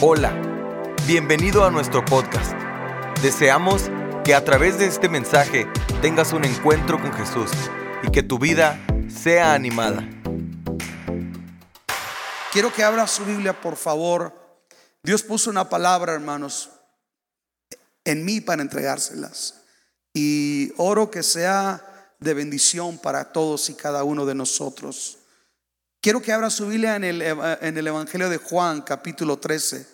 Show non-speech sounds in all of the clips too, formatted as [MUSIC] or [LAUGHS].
Hola, bienvenido a nuestro podcast. Deseamos que a través de este mensaje tengas un encuentro con Jesús y que tu vida sea animada. Quiero que abra su Biblia, por favor. Dios puso una palabra, hermanos, en mí para entregárselas. Y oro que sea de bendición para todos y cada uno de nosotros. Quiero que abra su Biblia en el, en el Evangelio de Juan, capítulo 13.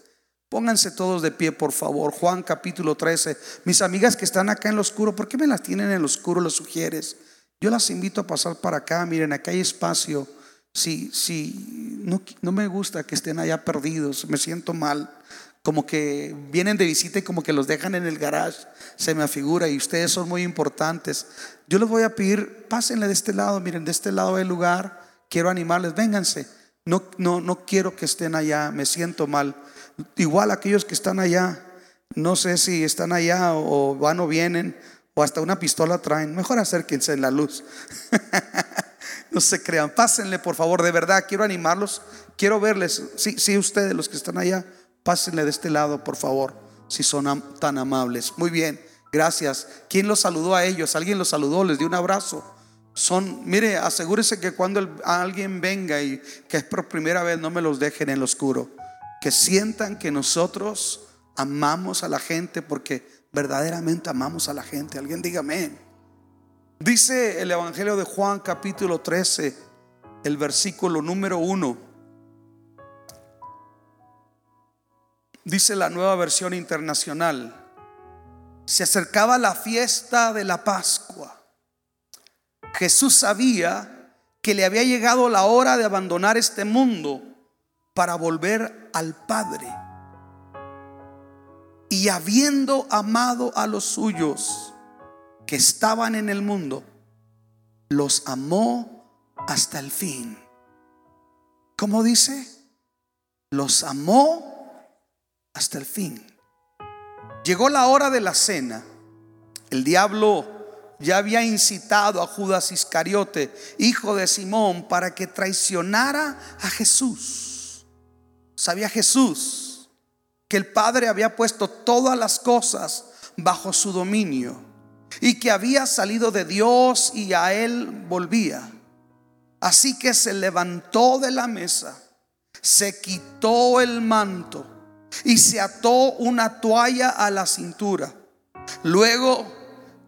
Pónganse todos de pie, por favor. Juan, capítulo 13. Mis amigas que están acá en lo oscuro, ¿por qué me las tienen en lo oscuro? ¿Lo sugieres? Yo las invito a pasar para acá. Miren, acá hay espacio. Si, si no, no me gusta que estén allá perdidos, me siento mal. Como que vienen de visita y como que los dejan en el garage, se me afigura y ustedes son muy importantes. Yo les voy a pedir, pásenle de este lado, miren, de este lado del lugar quiero animarles, vénganse. No, no, no quiero que estén allá, me siento mal. Igual aquellos que están allá, no sé si están allá o van o vienen, o hasta una pistola traen. Mejor acérquense en la luz. [LAUGHS] no se crean, pásenle por favor, de verdad, quiero animarlos, quiero verles. Sí, sí, ustedes, los que están allá, pásenle de este lado, por favor, si son tan amables. Muy bien, gracias. ¿Quién los saludó a ellos? ¿Alguien los saludó? ¿Les dio un abrazo? Son, mire, asegúrese que cuando alguien venga y que es por primera vez, no me los dejen en lo oscuro. Que sientan que nosotros amamos a la gente porque verdaderamente amamos a la gente. Alguien diga amén. Dice el Evangelio de Juan capítulo 13, el versículo número 1. Dice la nueva versión internacional. Se acercaba la fiesta de la Pascua Jesús sabía que le había llegado la hora de abandonar este mundo para volver al Padre. Y habiendo amado a los suyos que estaban en el mundo, los amó hasta el fin. ¿Cómo dice? Los amó hasta el fin. Llegó la hora de la cena. El diablo ya había incitado a Judas Iscariote, hijo de Simón, para que traicionara a Jesús. Sabía Jesús que el Padre había puesto todas las cosas bajo su dominio y que había salido de Dios y a él volvía. Así que se levantó de la mesa, se quitó el manto y se ató una toalla a la cintura. Luego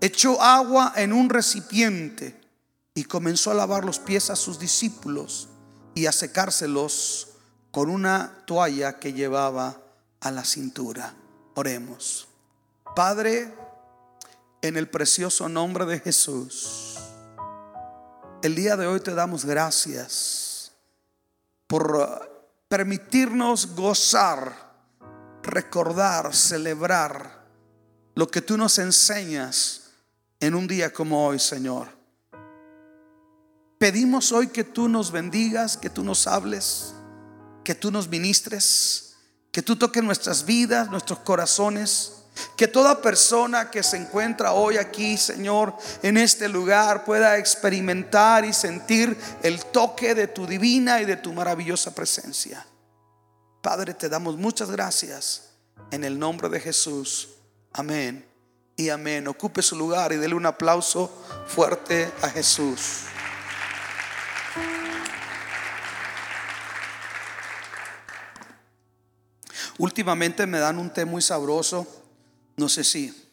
echó agua en un recipiente y comenzó a lavar los pies a sus discípulos y a secárselos con una toalla que llevaba a la cintura. Oremos. Padre, en el precioso nombre de Jesús, el día de hoy te damos gracias por permitirnos gozar, recordar, celebrar lo que tú nos enseñas en un día como hoy, Señor. Pedimos hoy que tú nos bendigas, que tú nos hables, que tú nos ministres, que tú toques nuestras vidas, nuestros corazones. Que toda persona que se encuentra hoy aquí, Señor, en este lugar, pueda experimentar y sentir el toque de tu divina y de tu maravillosa presencia. Padre, te damos muchas gracias en el nombre de Jesús. Amén y amén. Ocupe su lugar y dele un aplauso fuerte a Jesús. Últimamente me dan un té muy sabroso. No sé si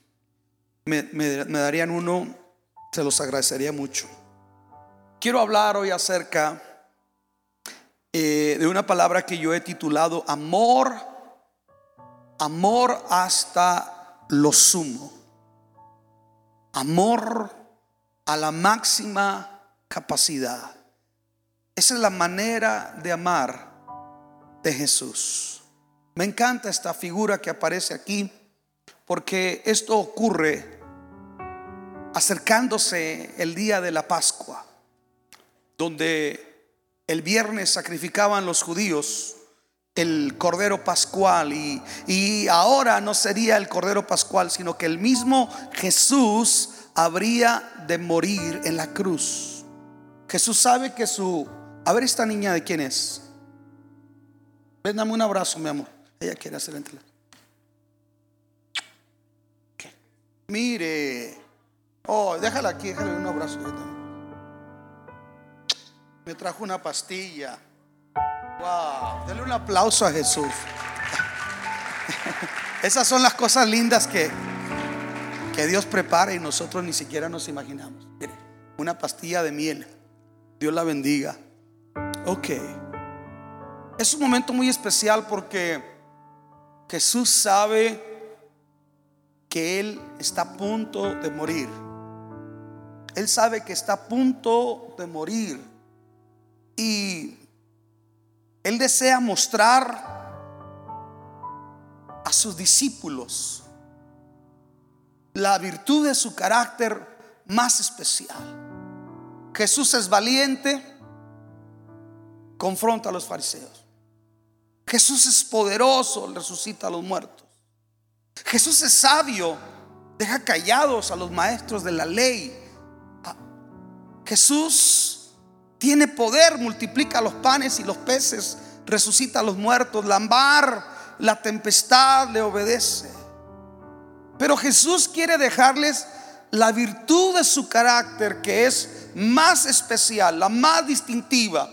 me, darían uno, se los agradecería mucho. Quiero hablar hoy acerca eh, de una palabra que yo he titulado amor, amor hasta lo sumo amor a la máxima capacidad. Esa es la manera de amar de Jesús. Me encanta esta figura que aparece aquí porque esto ocurre acercándose el día de la Pascua, donde el viernes sacrificaban los judíos el Cordero Pascual y, y, ahora no sería el Cordero Pascual, sino que el mismo Jesús habría de morir en la cruz. Jesús sabe que su... A ver esta niña de quién es. Ven, dame un abrazo, mi amor. Ella quiere hacer entre Mire. Oh, déjala aquí, déjale un abrazo. Me trajo una pastilla. Dale un aplauso a Jesús. [LAUGHS] Esas son las cosas lindas que, que Dios prepara y nosotros ni siquiera nos imaginamos. Una pastilla de miel. Dios la bendiga. Ok. Es un momento muy especial porque Jesús sabe que Él está a punto de morir. Él sabe que está a punto de morir. Y Él desea mostrar a sus discípulos la virtud de su carácter más especial. Jesús es valiente, confronta a los fariseos. Jesús es poderoso, resucita a los muertos. Jesús es sabio, deja callados a los maestros de la ley. Jesús tiene poder, multiplica los panes y los peces, resucita a los muertos. La mar, la tempestad le obedece. Pero Jesús quiere dejarles la virtud de su carácter que es más especial, la más distintiva,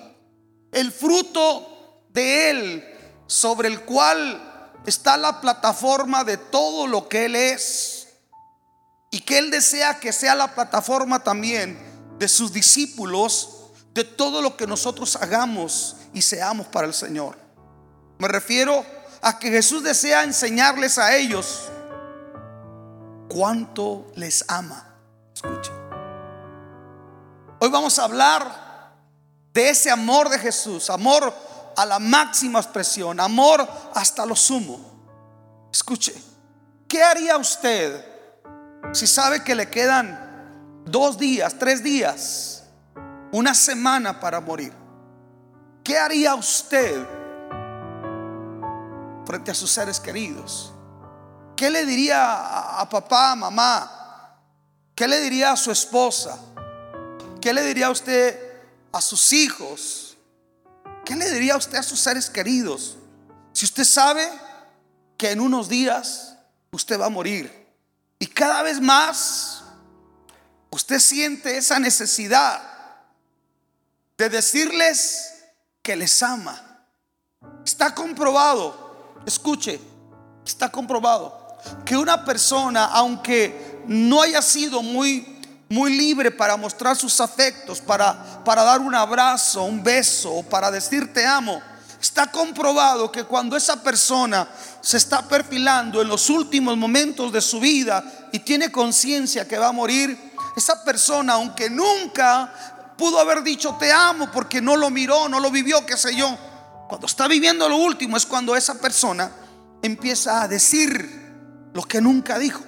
el fruto de Él sobre el cual está la plataforma de todo lo que Él es y que Él desea que sea la plataforma también de sus discípulos, de todo lo que nosotros hagamos y seamos para el Señor. Me refiero a que Jesús desea enseñarles a ellos cuánto les ama. Escuchen. Hoy vamos a hablar de ese amor de Jesús, amor a la máxima expresión, amor hasta lo sumo. Escuche, ¿qué haría usted si sabe que le quedan dos días, tres días, una semana para morir? ¿Qué haría usted frente a sus seres queridos? ¿Qué le diría a, papá, mamá? ¿Qué le diría a su esposa? ¿Qué le diría usted a sus hijos? ¿Qué le diría usted a sus seres queridos? Si usted sabe que en unos días usted va a morir y cada vez más usted siente esa necesidad de decirles que les ama. Está comprobado, escuche, está comprobado que una persona, aunque no haya sido muy muy libre para mostrar sus afectos, para, para dar un abrazo, un beso, para decir te amo. Está comprobado que cuando esa persona se está perfilando en los últimos momentos de su vida y tiene conciencia que va a morir, esa persona, aunque nunca pudo haber dicho te amo porque no lo miró, no lo vivió, qué sé yo, cuando está viviendo lo último es cuando esa persona empieza a decir lo que nunca dijo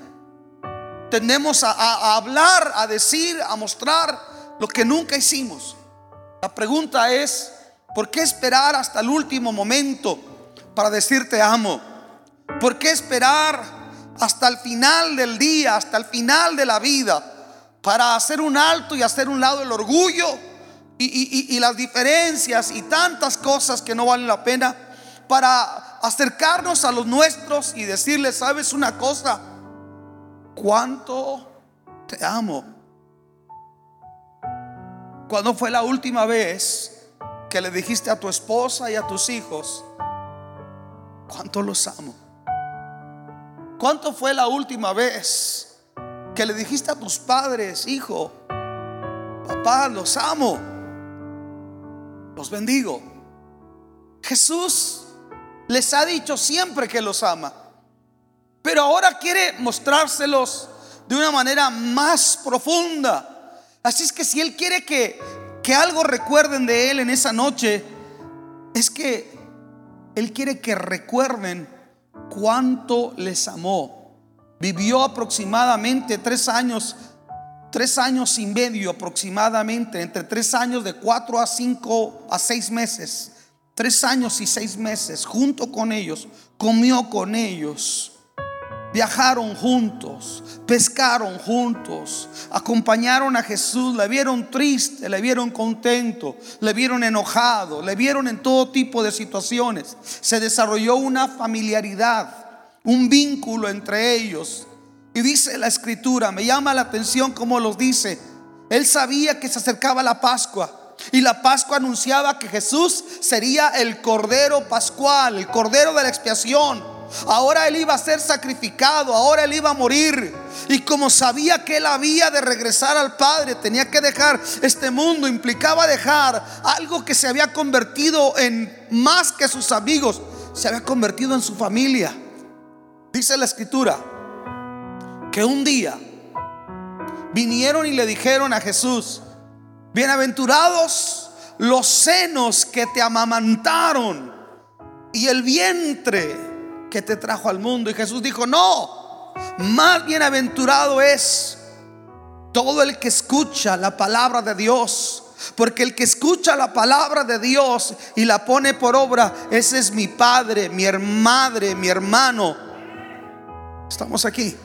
tendemos a, hablar, a decir, a mostrar lo que nunca hicimos. La pregunta es, ¿por qué esperar hasta el último momento para decirte amo? ¿Por qué esperar hasta el final del día, hasta el final de la vida, para hacer un alto y hacer un lado el orgullo y, las diferencias y tantas cosas que no valen la pena, para acercarnos a los nuestros y decirles, sabes una cosa, cuánto te amo. ¿Cuándo fue la última vez que le dijiste a tu esposa y a tus hijos cuánto los amo? ¿Cuánto fue la última vez que le dijiste a tus padres, hijo, papá, los amo, los bendigo? Jesús les ha dicho siempre que los ama. Pero ahora quiere mostrárselos de una manera más profunda. Así es que si Él quiere que, que algo recuerden de Él en esa noche, es que Él quiere que recuerden cuánto les amó. Vivió aproximadamente tres años, tres años y medio aproximadamente, entre tres años de cuatro a cinco a seis meses. Tres años y seis meses junto con ellos, comió con ellos Viajaron juntos, pescaron juntos, acompañaron a Jesús, le vieron triste, le vieron contento, le vieron enojado, le vieron en todo tipo de situaciones. Se desarrolló una familiaridad, un vínculo entre ellos. Y dice la escritura, me llama la atención como los dice, él sabía que se acercaba la Pascua. Y la Pascua anunciaba que Jesús sería el Cordero Pascual, el Cordero de la expiación Ahora él iba a ser sacrificado, ahora él iba a morir. Y como sabía que él había de regresar al Padre, tenía que dejar este mundo, implicaba dejar algo que se había convertido en más que sus amigos, se había convertido en su familia. Dice la escritura que un día vinieron y le dijeron a Jesús, bienaventurados los senos que te amamantaron y el vientre que te trajo al mundo. Y Jesús dijo, no, más bienaventurado es todo el que escucha la palabra de Dios. Porque el que escucha la palabra de Dios y la pone por obra, ese es mi padre, mi madre, mi hermano. Estamos aquí.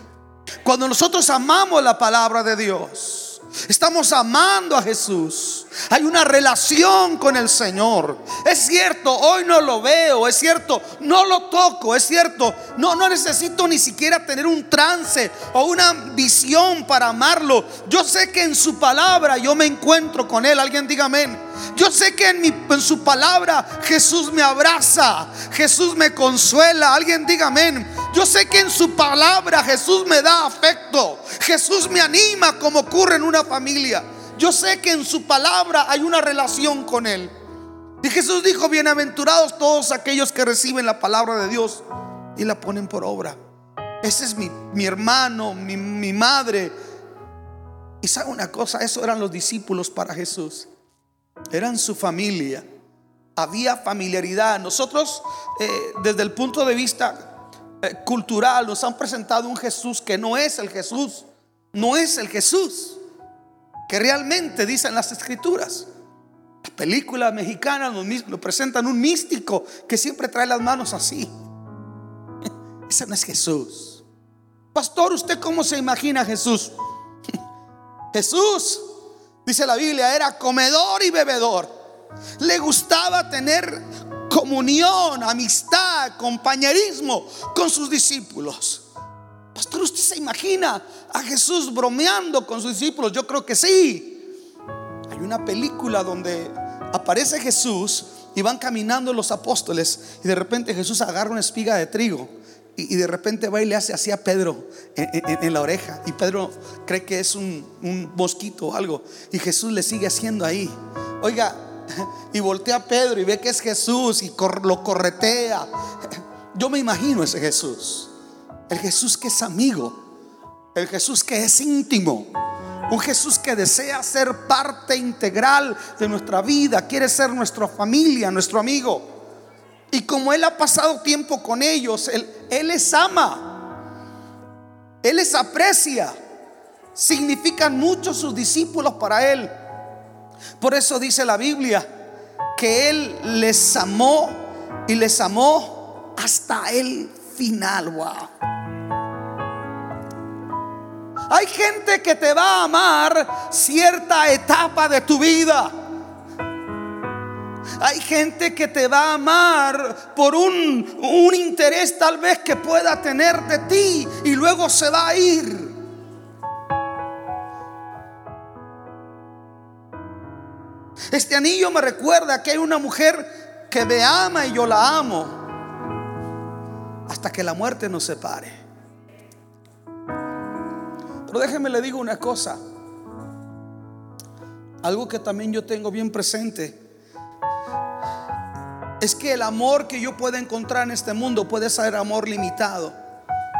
Cuando nosotros amamos la palabra de Dios, Estamos amando a Jesús. Hay una relación con el Señor. Es cierto, hoy no lo veo. Es cierto, no lo toco. Es cierto, no, no necesito ni siquiera tener un trance o una visión para amarlo. Yo sé que en su palabra yo me encuentro con Él. Alguien diga amén. Yo sé que en, en su palabra Jesús me abraza. Jesús me consuela. Alguien diga amén. Yo sé que en su palabra Jesús me da afecto. Jesús me anima como ocurre en una familia. Yo sé que en su palabra hay una relación con Él. Y Jesús dijo, bienaventurados todos aquellos que reciben la palabra de Dios y la ponen por obra. Ese es mi, mi hermano, mi, mi madre. Y sabe una cosa, eso eran los discípulos para Jesús. Eran su familia. Había familiaridad. Nosotros, eh, desde el punto de vista cultural nos han presentado un Jesús que no es el Jesús, no es el Jesús que realmente dicen las escrituras. Las películas mexicanas nos, presentan un místico que siempre trae las manos así. [LAUGHS] Ese no es Jesús. Pastor, ¿usted cómo se imagina Jesús? [LAUGHS] Jesús, dice la Biblia, era comedor y bebedor. Le gustaba tener comunión, amistad, compañerismo con sus discípulos. Pastor, ¿usted se imagina a Jesús bromeando con sus discípulos? Yo creo que sí. Hay una película donde aparece Jesús y van caminando los apóstoles y de repente Jesús agarra una espiga de trigo y, de repente va y le hace así a Pedro en, la oreja y Pedro cree que es un, un mosquito o algo y Jesús le sigue haciendo ahí. Oiga, y voltea a Pedro y ve que es Jesús y lo corretea. Yo me imagino ese Jesús. El Jesús que es amigo. El Jesús que es íntimo. Un Jesús que desea ser parte integral de nuestra vida. Quiere ser nuestra familia, nuestro amigo. Y como Él ha pasado tiempo con ellos, Él, él les ama. Él les aprecia. Significan mucho sus discípulos para Él. Por eso dice la Biblia que Él les amó y les amó hasta el final. Hay gente que te va a amar cierta etapa de tu vida. Hay gente que te va a amar por un, un, interés tal vez que pueda tener de ti y luego se va a ir. Este anillo me recuerda que hay una mujer que me ama y yo la amo hasta que la muerte nos separe. Pero déjeme le digo una cosa. Algo que también yo tengo bien presente es que el amor que yo pueda encontrar en este mundo puede ser amor limitado.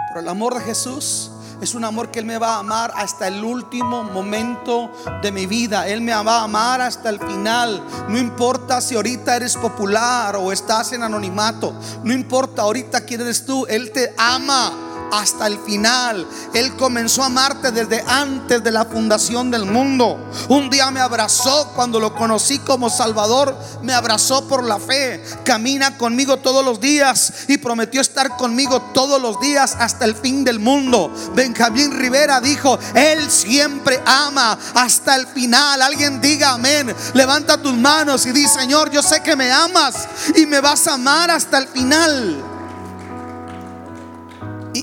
Pero el amor de Jesús es un amor que Él me va a amar hasta el último momento de mi vida. Él me va a amar hasta el final. No importa si ahorita eres popular o estás en anonimato. No importa ahorita quién eres tú. Él te ama hasta el final. Él comenzó a amarte desde antes de la fundación del mundo. Un día me abrazó cuando lo conocí como Salvador, me abrazó por la fe. Camina conmigo todos los días y prometió estar conmigo todos los días hasta el fin del mundo. Benjamín Rivera dijo, Él siempre ama hasta el final. Alguien diga amén. Levanta tus manos y di, Señor, yo sé que me amas y me vas a amar hasta el final.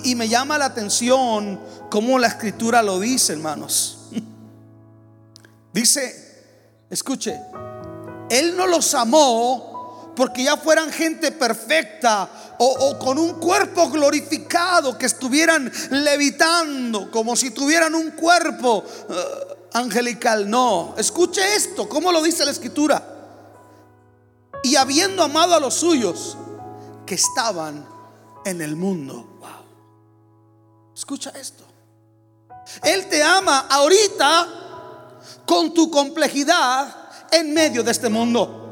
Y, me llama la atención cómo la escritura lo dice, hermanos. [LAUGHS] Dice, escuche, Él no los amó porque ya fueran gente perfecta o, con un cuerpo glorificado, que estuvieran levitando como si tuvieran un cuerpo eh, angelical. No, escuche esto, ¿cómo lo dice la escritura? Y habiendo amado a los suyos que estaban en el mundo. Escucha esto. Él te ama ahorita con tu complejidad en medio de este mundo.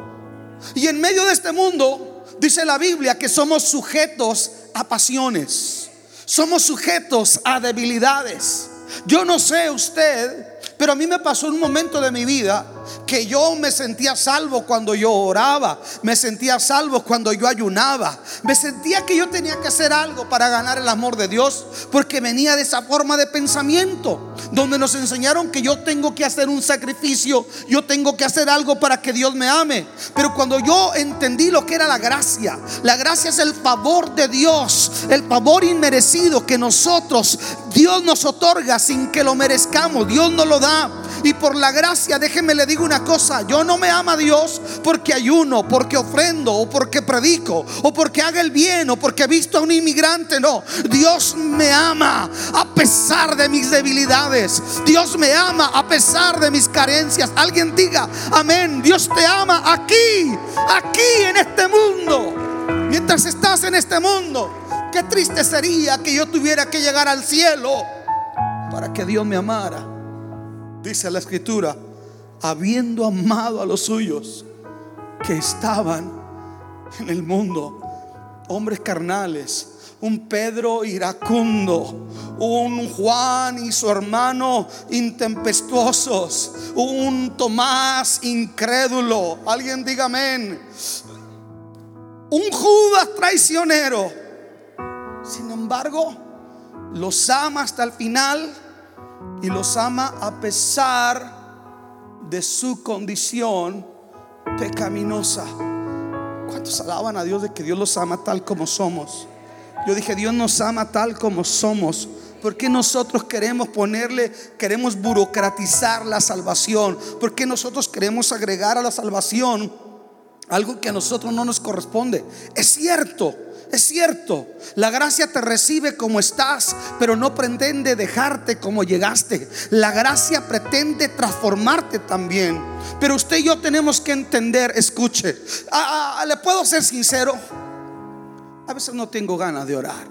Y en medio de este mundo dice la Biblia que somos sujetos a pasiones. Somos sujetos a debilidades. Yo no sé usted, pero a mí me pasó un momento de mi vida que yo me sentía salvo cuando yo oraba, me sentía salvo cuando yo ayunaba, me sentía que yo tenía que hacer algo para ganar el amor de Dios, porque venía de esa forma de pensamiento, donde nos enseñaron que yo tengo que hacer un sacrificio, yo tengo que hacer algo para que Dios me ame. Pero cuando yo entendí lo que era la gracia, la gracia es el favor de Dios, el favor inmerecido que nosotros, Dios nos otorga sin que lo merezcamos, Dios nos lo da. Y por la gracia, déjeme le digo una cosa, yo no me ama Dios porque ayuno, porque ofrendo, o porque predico, o porque haga el bien, o porque he visto a un inmigrante, no. Dios me ama a pesar de mis debilidades. Dios me ama a pesar de mis carencias. Alguien diga, amén, Dios te ama aquí, aquí en este mundo. Mientras estás en este mundo, qué triste sería que yo tuviera que llegar al cielo para que Dios me amara dice la escritura, habiendo amado a los suyos que estaban en el mundo, hombres carnales, un Pedro iracundo, un Juan y su hermano intempestuosos, un Tomás incrédulo, alguien diga amén, un Judas traicionero. Sin embargo, los ama hasta el final y los ama a pesar de su condición pecaminosa. ¿Cuántos alaban a Dios de que Dios los ama tal como somos? Yo dije, Dios nos ama tal como somos. ¿Por qué nosotros queremos ponerle, queremos burocratizar la salvación? ¿Por qué nosotros queremos agregar a la salvación algo que a nosotros no nos corresponde? Es cierto, es cierto, la gracia te recibe como estás, pero no pretende dejarte como llegaste. La gracia pretende transformarte también. Pero usted y yo tenemos que entender, escuche, ah, ah, le puedo ser sincero, a veces no tengo ganas de orar.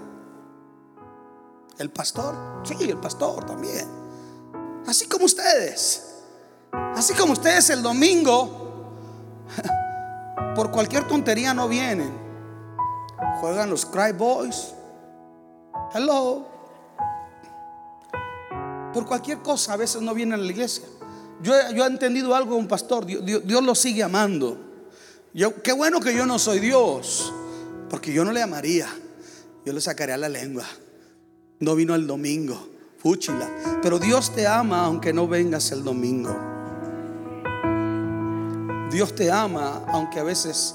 El pastor, sí, el pastor también. Así como ustedes. Así como ustedes el domingo, [LAUGHS] por cualquier tontería no vienen juegan los Cry Boys. Hello. Por cualquier cosa a veces no vienen a la iglesia. Yo, yo he entendido algo un pastor. Dios, Dios, lo sigue amando. Yo, qué bueno que yo no soy Dios. Porque yo no le amaría. Yo le sacaría la lengua. No vino el domingo. Fúchila. Pero Dios te ama aunque no vengas el domingo. Dios te ama aunque a veces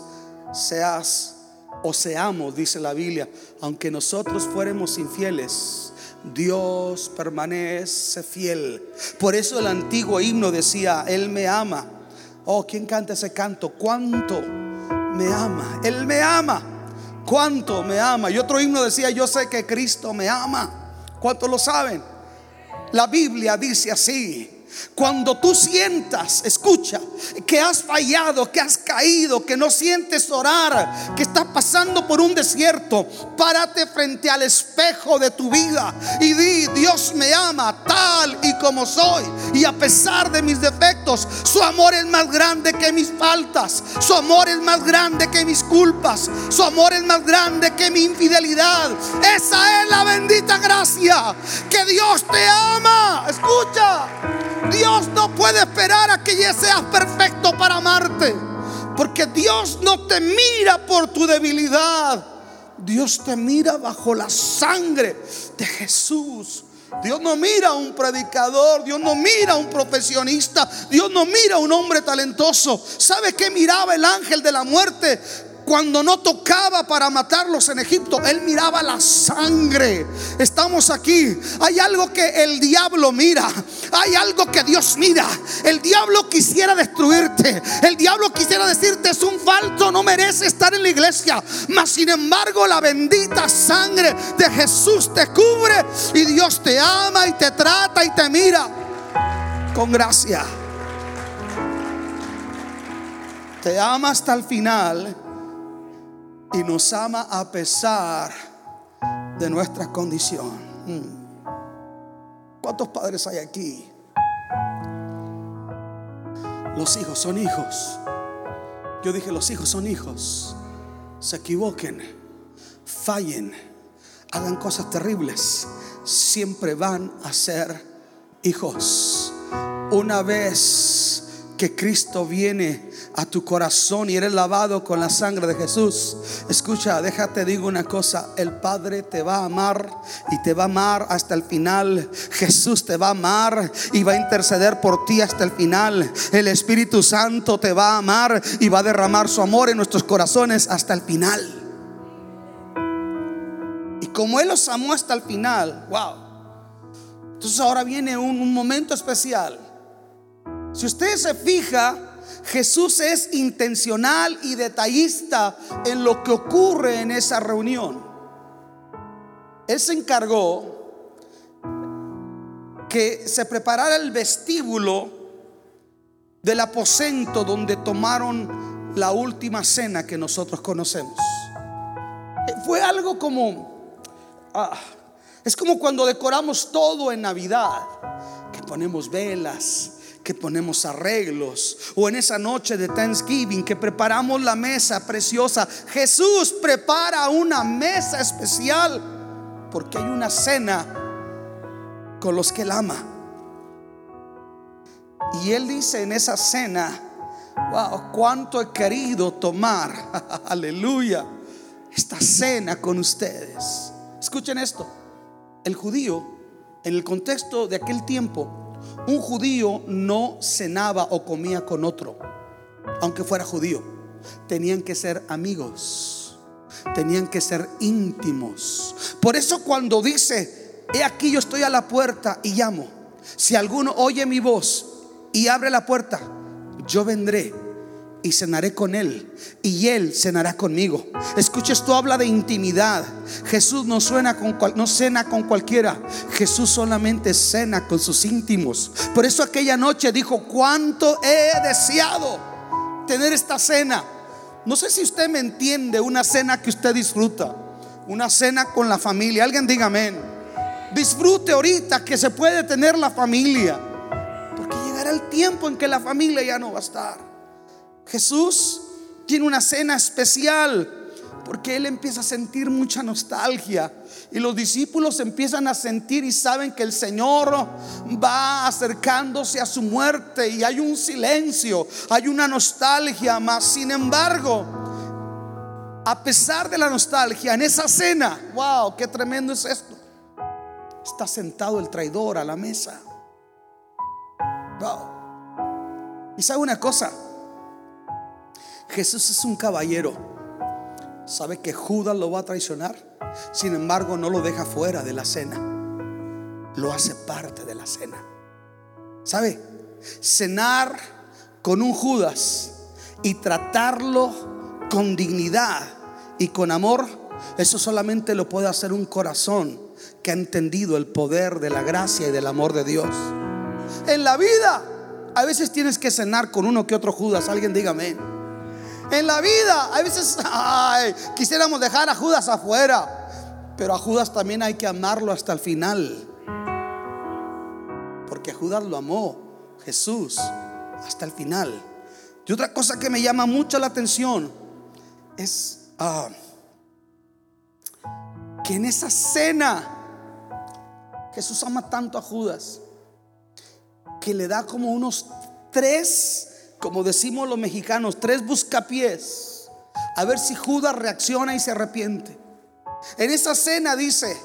seas o seamos, dice la Biblia, aunque nosotros fuéramos infieles, Dios permanece fiel. Por eso el antiguo himno decía, Él me ama. Oh, ¿quién canta ese canto? ¿Cuánto me ama? Él me ama. ¿Cuánto me ama? Y otro himno decía, yo sé que Cristo me ama. ¿Cuántos lo saben? La Biblia dice así. Cuando tú sientas, escucha, que has fallado, que has caído, que no sientes orar, que estás pasando por un desierto, párate frente al espejo de tu vida y di, Dios me ama tal y como soy. Y a pesar de mis defectos, su amor es más grande que mis faltas, su amor es más grande que mis culpas, su amor es más grande que mi infidelidad. Esa es la bendita gracia, que Dios te ama. Escucha. Dios no puede esperar a que ya seas perfecto para amarte. Porque Dios no te mira por tu debilidad. Dios te mira bajo la sangre de Jesús. Dios no mira a un predicador, Dios no mira a un profesionista, Dios no mira a un hombre talentoso. ¿Sabe qué miraba el ángel de la muerte? Cuando no tocaba para matarlos en Egipto, él miraba la sangre. Estamos aquí. Hay algo que el diablo mira. Hay algo que Dios mira. El diablo quisiera destruirte. El diablo quisiera decirte es un falso, no merece estar en la iglesia. Mas sin embargo, la bendita sangre de Jesús te cubre y Dios te ama y te trata y te mira con gracia. Te ama hasta el final y nos ama a pesar de nuestra condición. Mm. ¿Cuántos padres hay aquí? Los hijos son hijos. Yo dije, los hijos son hijos. Se equivoquen, fallen, hagan cosas terribles. Siempre van a ser hijos. Una vez que Cristo viene a tu corazón y eres lavado con la sangre de Jesús. Escucha, déjate digo una cosa, el Padre te va a amar y te va a amar hasta el final. Jesús te va a amar y va a interceder por ti hasta el final. El Espíritu Santo te va a amar y va a derramar su amor en nuestros corazones hasta el final. Y como Él los amó hasta el final, wow. Entonces ahora viene un, momento especial si usted se fija, Jesús es intencional y detallista en lo que ocurre en esa reunión. Él se encargó que se preparara el vestíbulo del aposento donde tomaron la última cena que nosotros conocemos. Fue algo como, ah, es como cuando decoramos todo en Navidad, que ponemos velas, que ponemos arreglos o en esa noche de Thanksgiving que preparamos la mesa preciosa. Jesús prepara una mesa especial porque hay una cena con los que él ama. Y él dice en esa cena, wow, cuánto he querido tomar, [LAUGHS] aleluya, esta cena con ustedes. Escuchen esto, el judío, en el contexto de aquel tiempo, un judío no cenaba o comía con otro, aunque fuera judío. Tenían que ser amigos, tenían que ser íntimos. Por eso cuando dice, he aquí yo estoy a la puerta y llamo, si alguno oye mi voz y abre la puerta, yo vendré y cenaré con él y él cenará conmigo. Escucha, esto habla de intimidad. Jesús no, suena con no cena con cualquiera. Jesús solamente cena con sus íntimos. Por eso aquella noche dijo, cuánto he deseado tener esta cena. No sé si usted me entiende, una cena que usted disfruta. Una cena con la familia. Alguien diga amén. Disfrute ahorita que se puede tener la familia. Porque llegará el tiempo en que la familia ya no va a estar. Jesús tiene una cena especial porque él empieza a sentir mucha nostalgia y los discípulos empiezan a sentir y saben que el Señor va acercándose a su muerte y hay un silencio, hay una nostalgia, más sin embargo, a pesar de la nostalgia, en esa cena, wow, qué tremendo es esto. Está sentado el traidor a la mesa. Wow. Y sabe una cosa, Jesús es un caballero. Sabe que Judas lo va a traicionar. Sin embargo, no lo deja fuera de la cena. Lo hace parte de la cena. ¿Sabe? Cenar con un Judas y tratarlo con dignidad y con amor, eso solamente lo puede hacer un corazón que ha entendido el poder de la gracia y del amor de Dios. En la vida, a veces tienes que cenar con uno que otro Judas. Alguien dígame. En la vida, a veces [LAUGHS] quisiéramos dejar a Judas afuera, pero a Judas también hay que amarlo hasta el final. Porque Judas lo amó, Jesús, hasta el final. Y otra cosa que me llama mucho la atención es ah, que en esa cena Jesús ama tanto a Judas que le da como unos tres, como decimos los mexicanos, tres buscapiés, a ver si Judas reacciona y se arrepiente. En esa cena dice,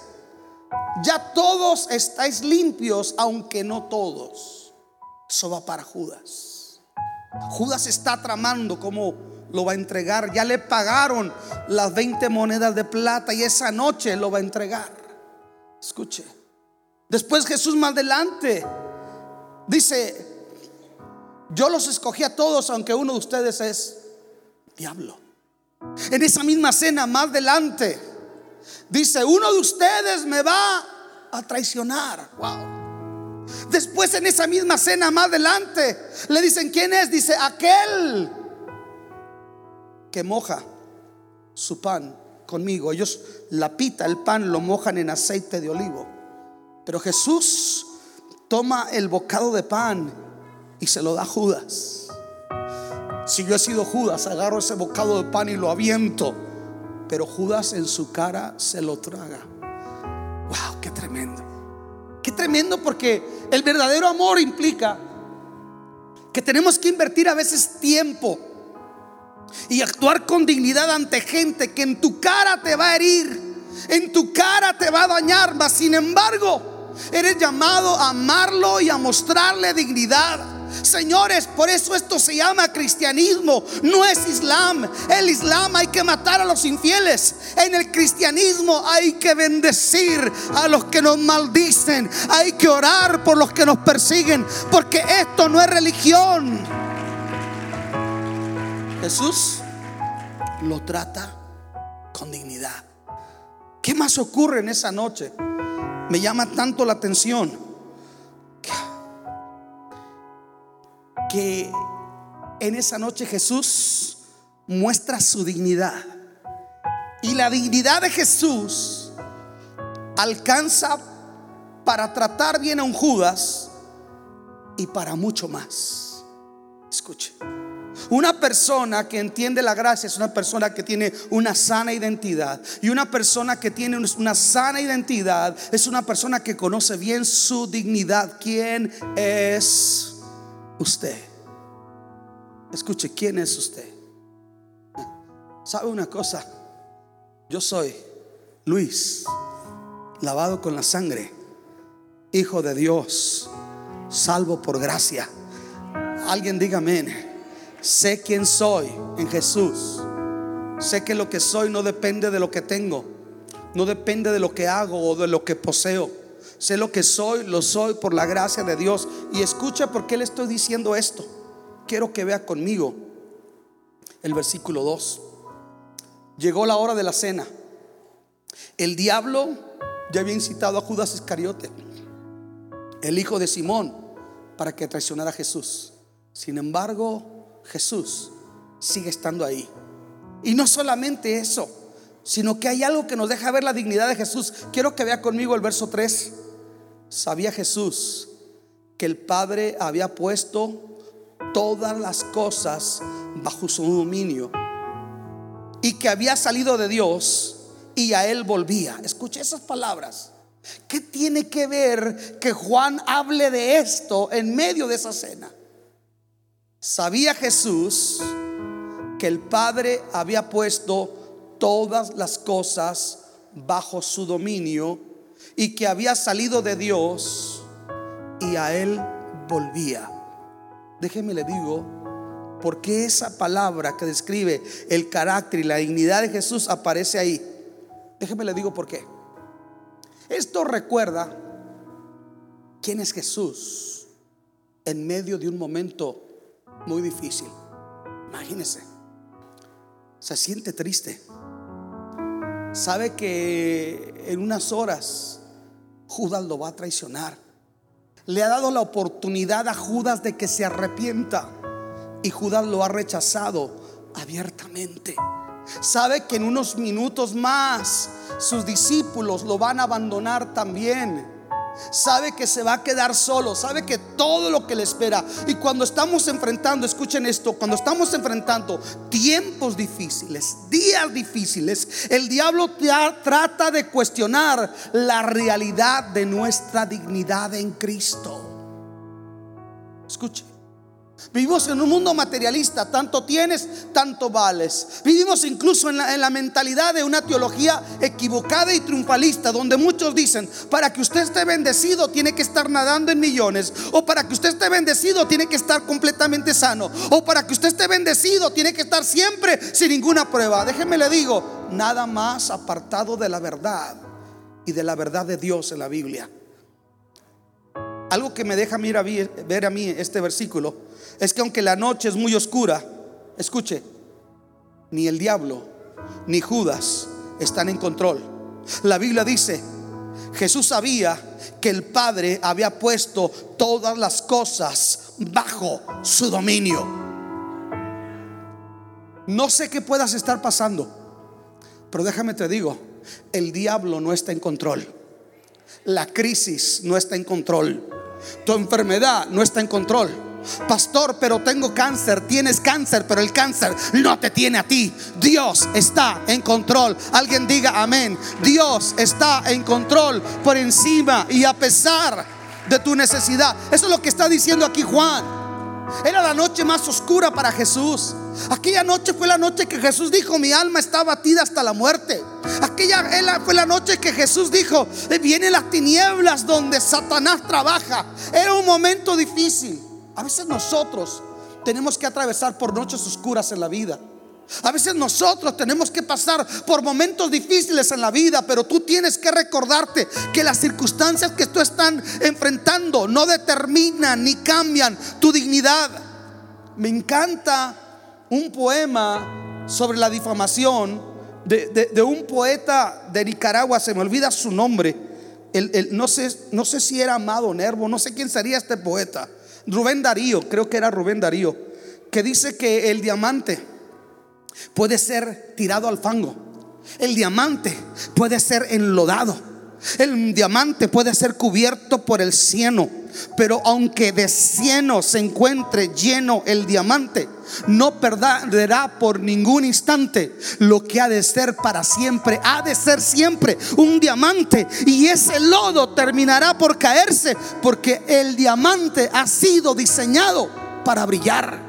ya todos estáis limpios, aunque no todos. Eso va para Judas. Judas está tramando cómo lo va a entregar. Ya le pagaron las 20 monedas de plata y esa noche lo va a entregar. Escuche. Después Jesús más adelante dice, yo los escogí a todos, aunque uno de ustedes es diablo. En esa misma cena más adelante, dice, uno de ustedes me va a traicionar. Wow. Después en esa misma cena más adelante, le dicen, ¿quién es? Dice, aquel que moja su pan conmigo. Ellos la pita, el pan, lo mojan en aceite de olivo. Pero Jesús toma el bocado de pan y se lo da Judas. Si yo he sido Judas, agarro ese bocado de pan y lo aviento. Pero Judas en su cara se lo traga. Wow, qué tremendo. Qué tremendo porque el verdadero amor implica que tenemos que invertir a veces tiempo y actuar con dignidad ante gente que en tu cara te va a herir, en tu cara te va a dañar, mas sin embargo Eres llamado a amarlo y a mostrarle dignidad. Señores, por eso esto se llama cristianismo, no es islam. El islam hay que matar a los infieles. En el cristianismo hay que bendecir a los que nos maldicen. Hay que orar por los que nos persiguen, porque esto no es religión. Jesús lo trata con dignidad. ¿Qué más ocurre en esa noche? me llama tanto la atención que en esa noche Jesús muestra su dignidad. Y la dignidad de Jesús alcanza para tratar bien a un Judas y para mucho más. Escuche. Una persona que entiende la gracia es una persona que tiene una sana identidad. Y una persona que tiene una sana identidad es una persona que conoce bien su dignidad. ¿Quién es usted? Escuche, ¿quién es usted? ¿Sabe una cosa? Yo soy Luis, lavado con la sangre, hijo de Dios, salvo por gracia. Alguien diga amén. Sé quién soy en Jesús. Sé que lo que soy no depende de lo que tengo. No depende de lo que hago o de lo que poseo. Sé lo que soy, lo soy por la gracia de Dios. Y escucha por qué le estoy diciendo esto. Quiero que vea conmigo el versículo 2. Llegó la hora de la cena. El diablo ya había incitado a Judas Iscariote, el hijo de Simón, para que traicionara a Jesús. Sin embargo, Jesús sigue estando ahí. Y no solamente eso, sino que hay algo que nos deja ver la dignidad de Jesús. Quiero que vea conmigo el verso 3. Sabía Jesús que el Padre había puesto todas las cosas bajo su dominio y que había salido de Dios y a él volvía. Escuche esas palabras. ¿Qué tiene que ver que Juan hable de esto en medio de esa cena? Sabía Jesús que el Padre había puesto todas las cosas bajo su dominio y que había salido de Dios y a Él volvía. Déjeme le digo, porque esa palabra que describe el carácter y la dignidad de Jesús aparece ahí. Déjeme le digo por qué. Esto recuerda quién es Jesús en medio de un momento muy difícil. Imagínese. Se siente triste. Sabe que en unas horas Judas lo va a traicionar. le ha dado la oportunidad a Judas de que se arrepienta. Y Judas lo ha rechazado abiertamente. Sabe que en unos minutos más sus discípulos lo van a abandonar también. Sabe que se va a quedar solo, sabe que todo lo que le espera. Y cuando estamos enfrentando, escuchen esto, cuando estamos enfrentando tiempos difíciles, días difíciles, el diablo trata de cuestionar la realidad de nuestra dignidad en Cristo. Escuche. Vivimos en un mundo materialista, tanto tienes, tanto vales. Vivimos incluso en la, mentalidad de una teología equivocada y triunfalista, donde muchos dicen, para que usted esté bendecido tiene que estar nadando en millones, o para que usted esté bendecido tiene que estar completamente sano, o para que usted esté bendecido tiene que estar siempre sin ninguna prueba. Déjeme le digo, nada más apartado de la verdad y de la verdad de Dios en la Biblia. Algo que me deja ver a mí este versículo es que aunque la noche es muy oscura, escuche, ni el diablo ni Judas están en control. La Biblia dice, Jesús sabía que el Padre había puesto todas las cosas bajo su dominio. No sé qué puedas estar pasando, pero déjame te digo, el diablo no está en control. La crisis no está en control. Tu enfermedad no está en control. Pastor, pero tengo cáncer. Tienes cáncer, pero el cáncer no te tiene a ti. Dios está en control. Alguien diga amén. Dios está en control por encima y a pesar de tu necesidad. Eso es lo que está diciendo aquí Juan. Era la noche más oscura para Jesús. Aquella noche fue la noche que Jesús dijo, mi alma está batida hasta la muerte. Aquella fue la noche que Jesús dijo, eh, vienen las tinieblas donde Satanás trabaja. Era un momento difícil. A veces nosotros tenemos que atravesar por noches oscuras en la vida. A veces nosotros tenemos que pasar por momentos difíciles en la vida, pero tú tienes que recordarte que las circunstancias que tú están enfrentando no determinan ni cambian tu dignidad. Me encanta un poema sobre la difamación de, un poeta de Nicaragua, se me olvida su nombre. no, sé, no sé si era Amado Nervo, no sé quién sería este poeta. Rubén Darío, creo que era Rubén Darío, que dice que el diamante puede ser tirado al fango. El diamante puede ser enlodado. El diamante puede ser cubierto por el cieno. Pero aunque de cieno se encuentre lleno el diamante, no perderá por ningún instante lo que ha de ser para siempre. Ha de ser siempre un diamante. Y ese lodo terminará por caerse porque el diamante ha sido diseñado para brillar.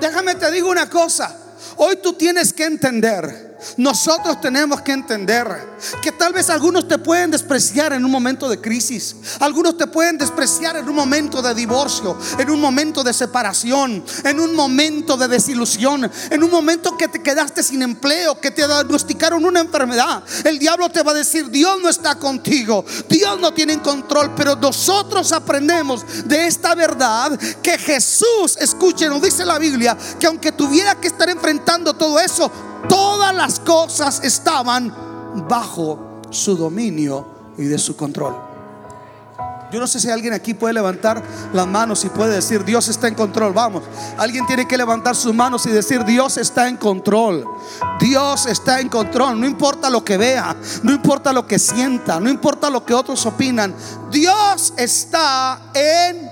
Déjame te digo una cosa. Hoy tú tienes que entender nosotros tenemos que entender que tal vez algunos te pueden despreciar en un momento de crisis, algunos te pueden despreciar en un momento de divorcio, en un momento de separación, en un momento de desilusión, en un momento que te quedaste sin empleo, que te diagnosticaron una enfermedad. El diablo te va a decir, Dios no está contigo, Dios no tiene control, pero nosotros aprendemos de esta verdad que Jesús, escuchen, nos dice la Biblia, que aunque tuviera que estar enfrentando todo eso, todas las cosas estaban bajo su dominio y de su control. Yo no sé si alguien aquí puede levantar las manos y puede decir, Dios está en control. Vamos, alguien tiene que levantar sus manos y decir, Dios está en control. Dios está en control. No importa lo que vea, no importa lo que sienta, no importa lo que otros opinan. Dios está en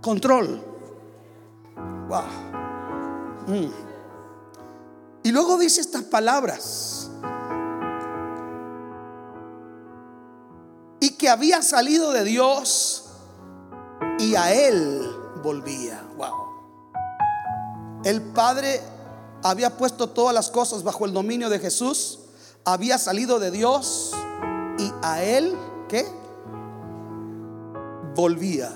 control. Wow. Mm. Y luego dice estas palabras. Y que había salido de Dios y a Él volvía. Wow. El Padre había puesto todas las cosas bajo el dominio de Jesús. Había salido de Dios y a Él, ¿qué? Volvía.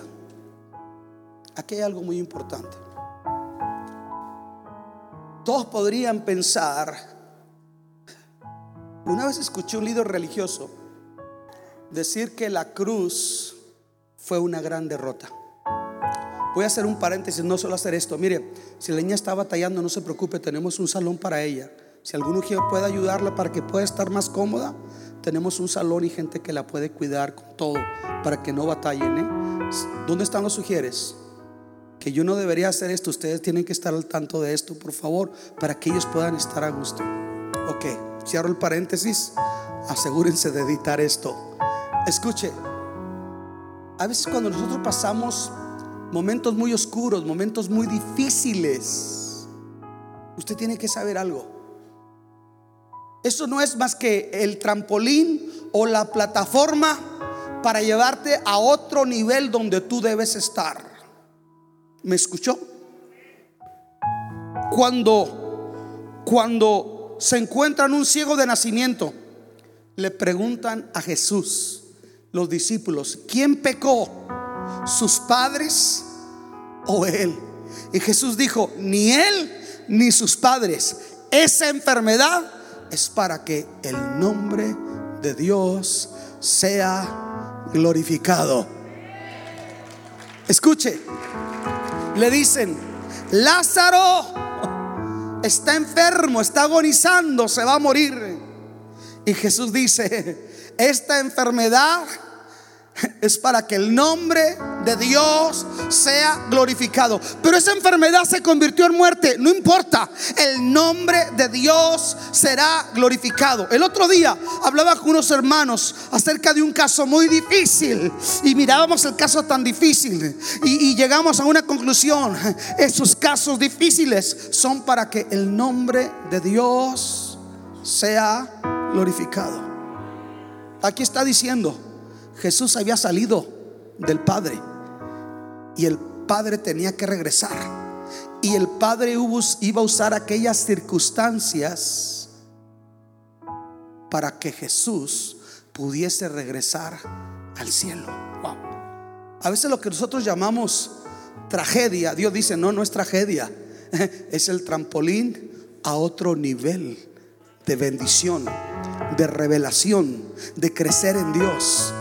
Aquí hay algo muy importante. Todos podrían pensar, una vez escuché un líder religioso decir que la cruz fue una gran derrota. Voy a hacer un paréntesis, no solo hacer esto. Mire, si la niña está batallando, no se preocupe, tenemos un salón para ella. Si alguno puede ayudarla para que pueda estar más cómoda, tenemos un salón y gente que la puede cuidar con todo para que no batallen. ¿eh? ¿Dónde están los sugieres? Que yo no debería hacer esto. Ustedes tienen que estar al tanto de esto, por favor, para que ellos puedan estar a gusto. Ok, cierro el paréntesis. Asegúrense de editar esto. Escuche, a veces cuando nosotros pasamos momentos muy oscuros, momentos muy difíciles, usted tiene que saber algo. Eso no es más que el trampolín o la plataforma para llevarte a otro nivel donde tú debes estar. ¿Me escuchó? Cuando cuando se encuentran un ciego de nacimiento, le preguntan a Jesús, los discípulos, ¿quién pecó? ¿Sus padres o él? Y Jesús dijo, ni él ni sus padres. Esa enfermedad es para que el nombre de Dios sea glorificado. Escuche, le dicen, Lázaro está enfermo, está agonizando, se va a morir. Y Jesús dice, esta enfermedad es para que el nombre de Dios sea glorificado. Pero esa enfermedad se convirtió en muerte. No importa, el nombre de Dios será glorificado. El otro día hablaba con unos hermanos acerca de un caso muy difícil y mirábamos el caso tan difícil y, llegamos a una conclusión. Esos casos difíciles son para que el nombre de Dios sea glorificado. Aquí está diciendo, Jesús había salido del Padre y el Padre tenía que regresar. Y el Padre iba a usar aquellas circunstancias para que Jesús pudiese regresar al cielo. A veces lo que nosotros llamamos tragedia, Dios dice, no, no es tragedia, [LAUGHS] es el trampolín a otro nivel de bendición, de revelación, de crecer en Dios.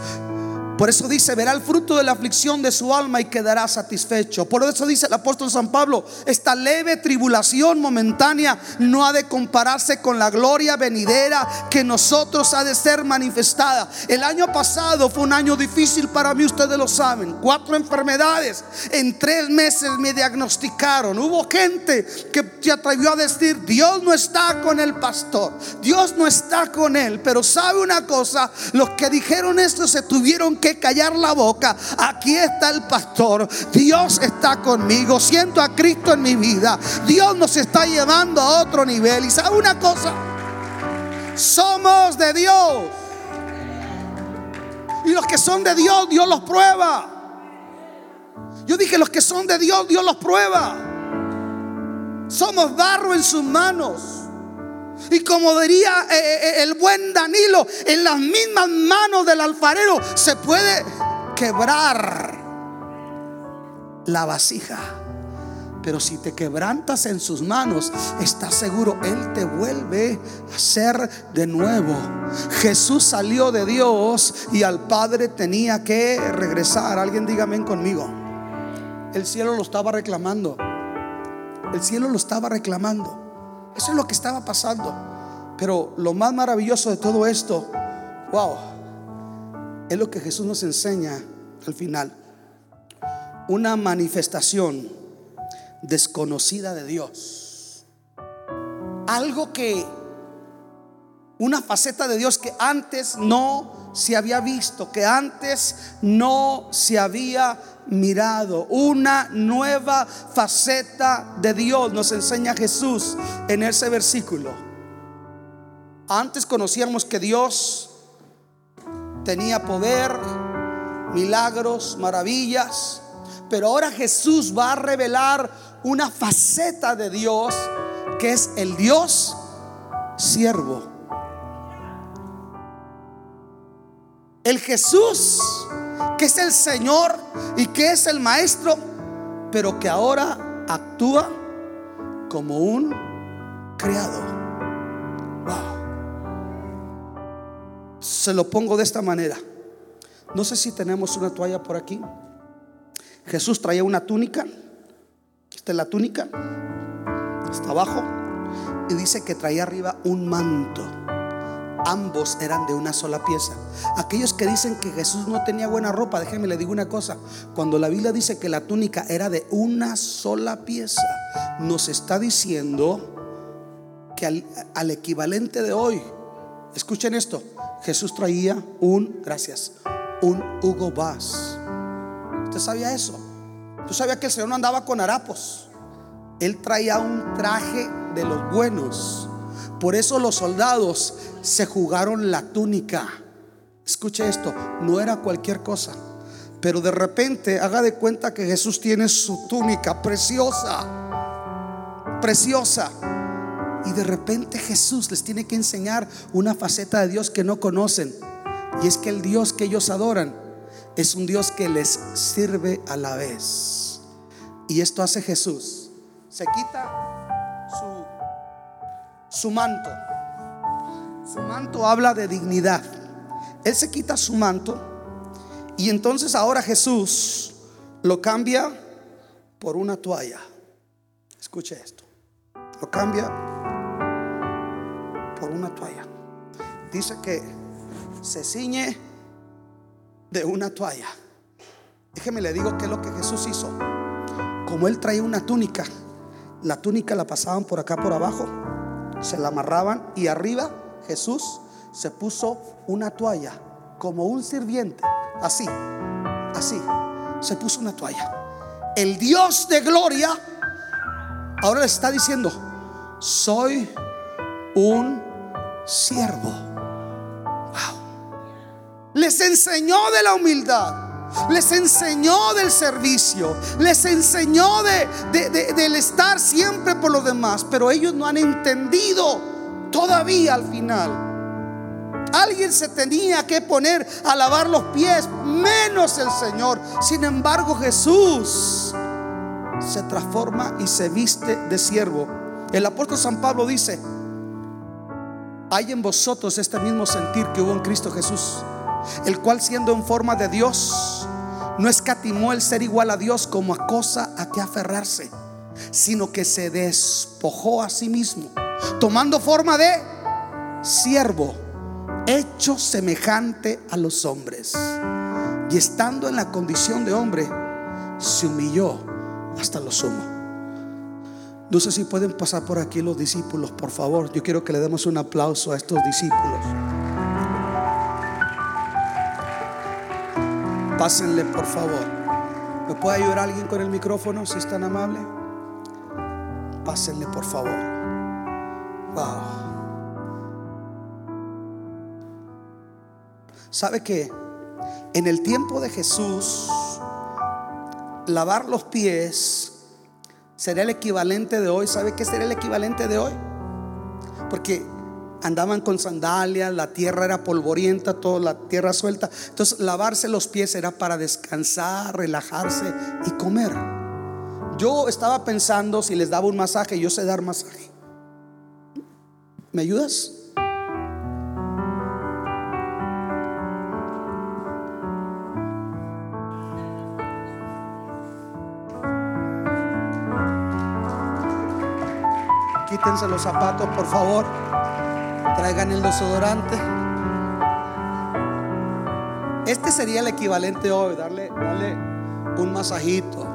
Por eso dice, verá el fruto de la aflicción de su alma y quedará satisfecho. Por eso dice el apóstol San Pablo, esta leve tribulación momentánea no ha de compararse con la gloria venidera que nosotros ha de ser manifestada. El año pasado fue un año difícil para mí, ustedes lo saben. Cuatro enfermedades. En tres meses me diagnosticaron. Hubo gente que se atrevió a decir, Dios no está con el pastor. Dios no está con él. Pero sabe una cosa, los que dijeron esto se tuvieron que callar la boca. Aquí está el pastor. Dios está conmigo. Siento a Cristo en mi vida. Dios nos está llevando a otro nivel. Y sabe una cosa, somos de Dios. Y los que son de Dios, Dios los prueba. Yo dije, los que son de Dios, Dios los prueba. Somos barro en sus manos. Y como diría eh, eh, eh, el buen Danilo, en las mismas manos del alfarero se puede quebrar la vasija. Pero si te quebrantas en sus manos, estás seguro, Él te vuelve a ser de nuevo. Jesús salió de Dios y al Padre tenía que regresar. Alguien dígame conmigo. El cielo lo estaba reclamando. El cielo lo estaba reclamando. Eso es lo que estaba pasando. Pero lo más maravilloso de todo esto, wow, es lo que Jesús nos enseña al final. Una manifestación desconocida de Dios. Algo que, una faceta de Dios que antes no se había visto, que antes no se había mirado. Una nueva faceta de Dios nos enseña Jesús en ese versículo. Antes conocíamos que Dios tenía poder, milagros, maravillas, pero ahora Jesús va a revelar una faceta de Dios que es el Dios siervo. El Jesús que es el Señor y que es el Maestro, pero que ahora actúa como un criado. Wow. Se lo pongo de esta manera. No sé si tenemos una toalla por aquí. Jesús traía una túnica. Esta es la túnica. Está abajo. Y dice que traía arriba un manto. Ambos eran de una sola pieza. Aquellos que dicen que Jesús no tenía buena ropa, déjenme le digo una cosa, cuando la Biblia dice que la túnica era de una sola pieza, nos está diciendo que al, al equivalente de hoy, escuchen esto, Jesús traía un, gracias, un Hugo Boss. ¿Usted sabía eso? ¿Tú sabía que el Señor no andaba con harapos? Él traía un traje de los buenos. Por eso los soldados se jugaron la túnica. Escuche esto, no era cualquier cosa. Pero de repente haga de cuenta que Jesús tiene su túnica preciosa, preciosa. Y de repente Jesús les tiene que enseñar una faceta de Dios que no conocen. Y es que el Dios que ellos adoran es un Dios que les sirve a la vez. Y esto hace Jesús. Se quita su, su manto. Su manto habla de dignidad. Él se quita su manto y entonces ahora Jesús lo cambia por una toalla. Escuche esto. Lo cambia por una toalla. Dice que se ciñe de una toalla. Déjeme le digo qué es lo que Jesús hizo. Como él traía una túnica, la túnica la pasaban por acá por abajo, se la amarraban y arriba Jesús se puso una toalla como un sirviente, así, así, se puso una toalla. El Dios de gloria ahora le está diciendo, soy un siervo. Wow. Les enseñó de la humildad. Les enseñó del servicio, les enseñó de, del estar siempre por los demás, pero ellos no han entendido todavía al final. Alguien se tenía que poner a lavar los pies, menos el Señor. Sin embargo, Jesús se transforma y se viste de siervo. El apóstol San Pablo dice, hay en vosotros este mismo sentir que hubo en Cristo Jesús, el cual siendo en forma de Dios, no escatimó el ser igual a Dios como a cosa a que aferrarse, sino que se despojó a sí mismo, tomando forma de siervo, hecho semejante a los hombres. Y estando en la condición de hombre, se humilló hasta lo sumo. No sé si pueden pasar por aquí los discípulos, por favor. Yo quiero que le demos un aplauso a estos discípulos. Pásenle, por favor. ¿Me puede ayudar alguien con el micrófono si es tan amable? Pásenle, por favor. Wow. ¿Sabe que en el tiempo de Jesús, lavar los pies sería el equivalente de hoy? ¿Sabe qué sería el equivalente de hoy? Porque andaban con sandalias, la tierra era polvorienta, toda la tierra suelta. Entonces, lavarse los pies era para descansar, relajarse y comer. Yo estaba pensando si les daba un masaje, yo sé dar masaje. ¿Me ayudas? quítense los zapatos, por favor. Traigan el desodorante. Este sería el equivalente hoy, darle, darle un masajito,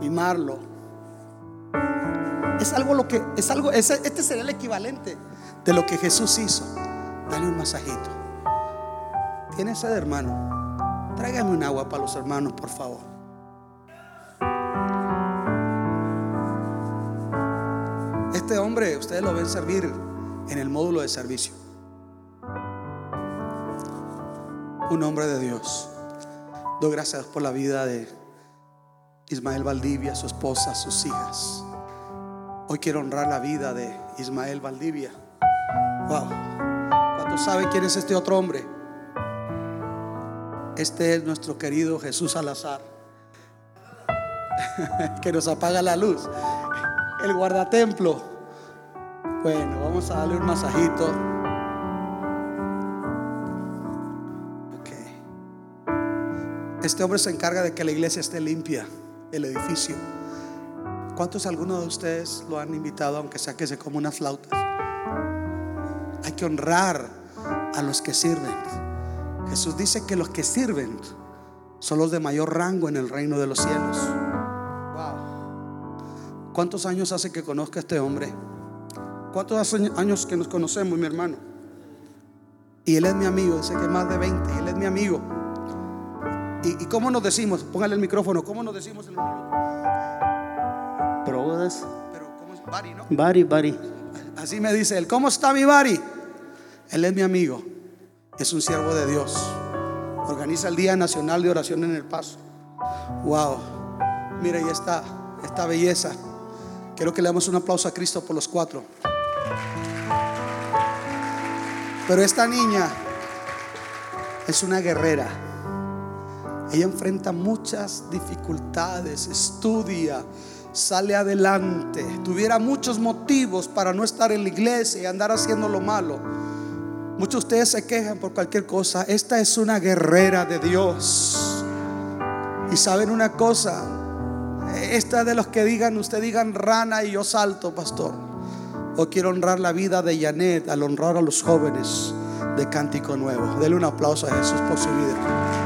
mimarlo. Es algo lo que es algo este sería el equivalente de lo que Jesús hizo. Dale un masajito. ¿Tiene sed, hermano? Tráigame un agua para los hermanos, por favor. Este hombre, ustedes lo ven servir en el módulo de servicio. Un hombre de Dios. Doy gracias por la vida de Ismael Valdivia, su esposa, sus hijas. Hoy quiero honrar la vida de Ismael Valdivia. Wow. ¿Cuántos saben quién es este otro hombre? Este es nuestro querido Jesús Salazar, [LAUGHS] que nos apaga la luz, el guardatemplo. Bueno, vamos a darle un masajito. Este hombre se encarga de que la iglesia esté limpia, el edificio. ¿Cuántos algunos de ustedes lo han invitado, aunque sea que se come unas flautas? Hay que honrar a los que sirven. Jesús dice que los que sirven son los de mayor rango en el reino de los cielos. Wow. ¿Cuántos años hace que conozca a este hombre? ¿Cuántos años que nos conocemos, mi hermano? Y él es mi amigo, dice que más de 20, y él es mi amigo. ¿Y, cómo nos decimos? Póngale el micrófono, ¿cómo nos decimos el Brothers. Pero ¿cómo es? Bari, ¿no? Bari, Bari. Así me dice él, ¿cómo está mi Bari? Él es mi amigo, es un siervo de Dios. Organiza el Día Nacional de Oración en el Paso. Wow, mira, y esta, esta belleza. Quiero que le damos un aplauso a Cristo por los cuatro. Pero esta niña es una guerrera. Ella enfrenta muchas dificultades, estudia, sale adelante. Tuviera muchos motivos para no estar en la iglesia y andar haciendo lo malo. Muchos de ustedes se quejan por cualquier cosa. Esta es una guerrera de Dios. Y saben una cosa, esta de los que digan, usted digan rana y yo salto, pastor. O quiero honrar la vida de Janet al honrar a los jóvenes de Cántico Nuevo. Dele un aplauso a Jesús por su vida.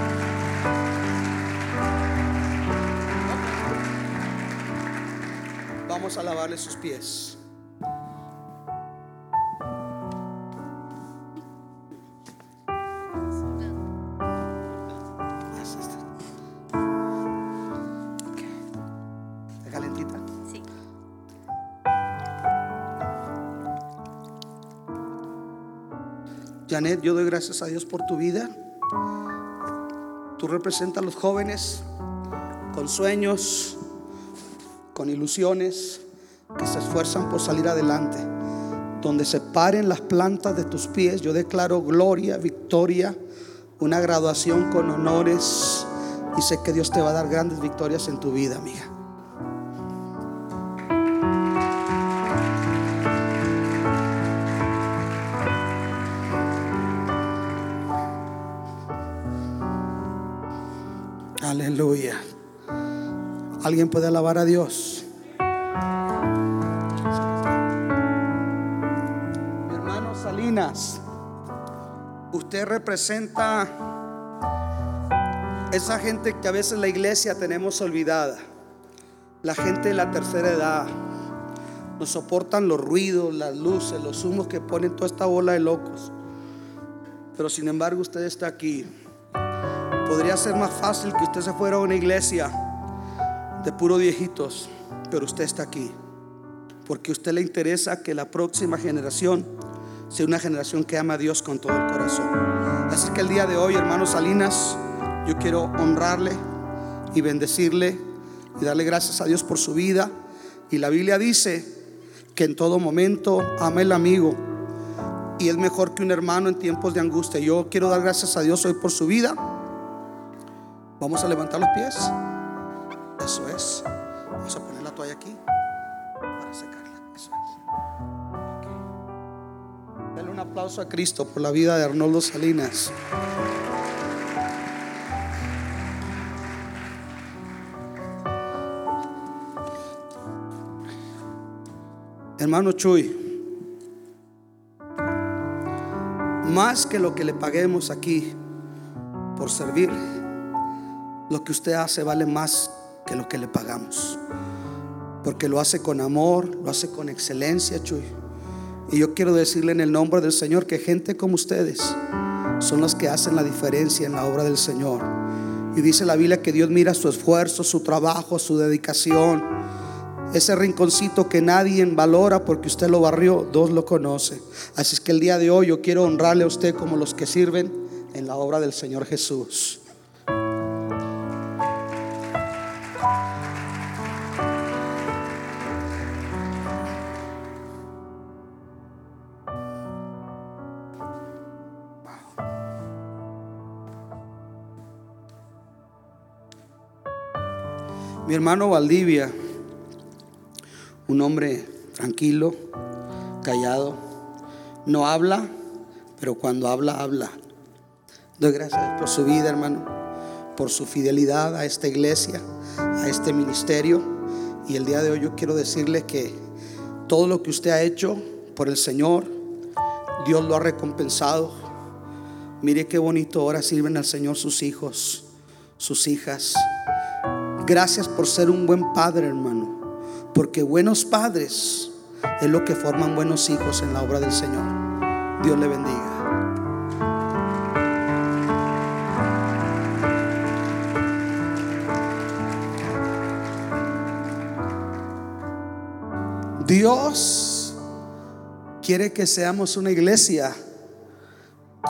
Vamos a lavarle sus pies. Yo doy gracias a Dios por tu vida. Tú representas a los jóvenes con sueños, con ilusiones, que se esfuerzan por salir adelante. Donde se paren las plantas de tus pies, yo declaro gloria, victoria, una graduación con honores. Y sé que Dios te va a dar grandes victorias en tu vida, amiga. Aleluya. ¿Alguien puede alabar a Dios? Mi hermano Salinas, usted representa esa gente que a veces la iglesia tenemos olvidada. La gente de la tercera edad. nos soportan los ruidos, las luces, los humos que ponen toda esta bola de locos. Pero sin embargo usted está aquí Podría ser más fácil que usted se fuera a una iglesia de puros viejitos, pero usted está aquí. Porque a usted le interesa que la próxima generación sea una generación que ama a Dios con todo el corazón. Así que el día de hoy, hermanos Salinas, yo quiero honrarle y bendecirle y darle gracias a Dios por su vida. Y la Biblia dice que en todo momento ama el amigo y es mejor que un hermano en tiempos de angustia. Yo quiero dar gracias a Dios hoy por su vida Vamos a levantar los pies. Eso es. Vamos a poner la toalla aquí para secarla. Eso es. Dale un aplauso a Cristo por la vida de Arnoldo Salinas. Hermano Chuy, más que lo que le paguemos aquí por servir lo que usted hace vale más que lo que le pagamos. Porque lo hace con amor, lo hace con excelencia, Chuy. Y yo quiero decirle en el nombre del Señor que gente como ustedes son los que hacen la diferencia en la obra del Señor. Y dice la Biblia que Dios mira su esfuerzo, su trabajo, su dedicación. Ese rinconcito que nadie valora porque usted lo barrió, Dios lo conoce. Así es que el día de hoy yo quiero honrarle a usted como los que sirven en la obra del Señor Jesús. Hermano Valdivia, un hombre tranquilo, callado, no habla, pero cuando habla, habla. Doy gracias por su vida, hermano, por su fidelidad a esta iglesia, a este ministerio. Y el día de hoy yo quiero decirle que todo lo que usted ha hecho por el Señor, Dios lo ha recompensado. Mire qué bonito ahora sirven al Señor sus hijos, sus hijas. Gracias por ser un buen padre, hermano. Porque buenos padres es lo que forman buenos hijos en la obra del Señor. Dios le bendiga. Dios quiere que seamos una iglesia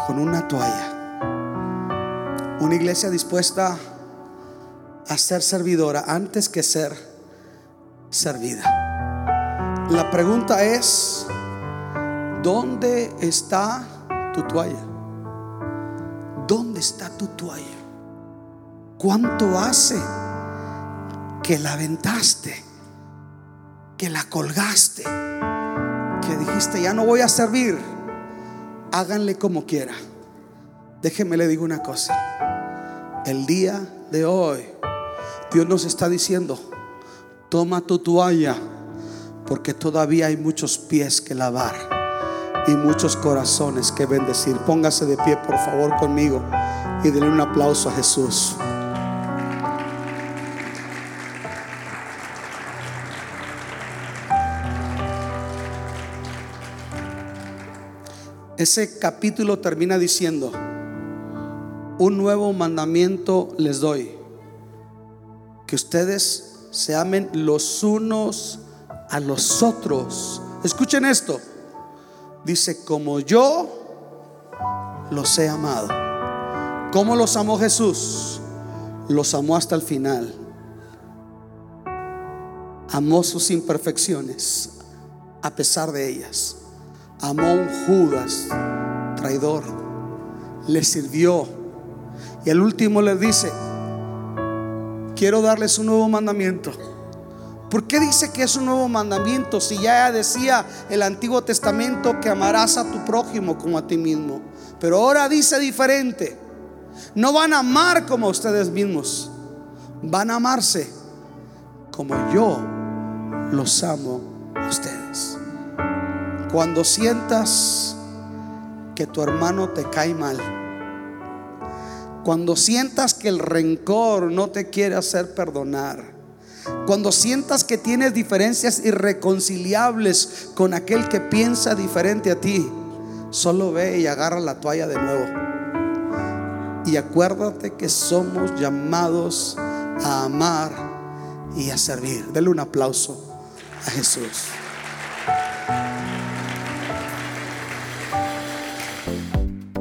con una toalla. Una iglesia dispuesta a ser servidora antes que ser servida. La pregunta es, ¿dónde está tu toalla? ¿Dónde está tu toalla? ¿Cuánto hace que la aventaste? Que la colgaste? Que dijiste, ya no voy a servir. Háganle como quiera. Déjenme le digo una cosa. El día de hoy, Dios nos está diciendo, toma tu toalla, porque todavía hay muchos pies que lavar y muchos corazones que bendecir. Póngase de pie, por favor, conmigo y denle un aplauso a Jesús. Ese capítulo termina diciendo, un nuevo mandamiento les doy, que ustedes se amen los unos a los otros. Escuchen esto, dice, como yo los he amado. ¿Cómo los amó Jesús? Los amó hasta el final. Amó sus imperfecciones a pesar de ellas amó a un Judas traidor, le sirvió. Y el último le dice, quiero darles un nuevo mandamiento. ¿Por qué dice que es un nuevo mandamiento si ya decía el Antiguo Testamento que amarás a tu prójimo como a ti mismo? Pero ahora dice diferente. No van a amar como ustedes mismos. Van a amarse como yo los amo a ustedes. Cuando sientas que tu hermano te cae mal, cuando sientas que el rencor no te quiere hacer perdonar, cuando sientas que tienes diferencias irreconciliables con aquel que piensa diferente a ti, solo ve y agarra la toalla de nuevo. Y acuérdate que somos llamados a amar y a servir. Dele un aplauso a Jesús.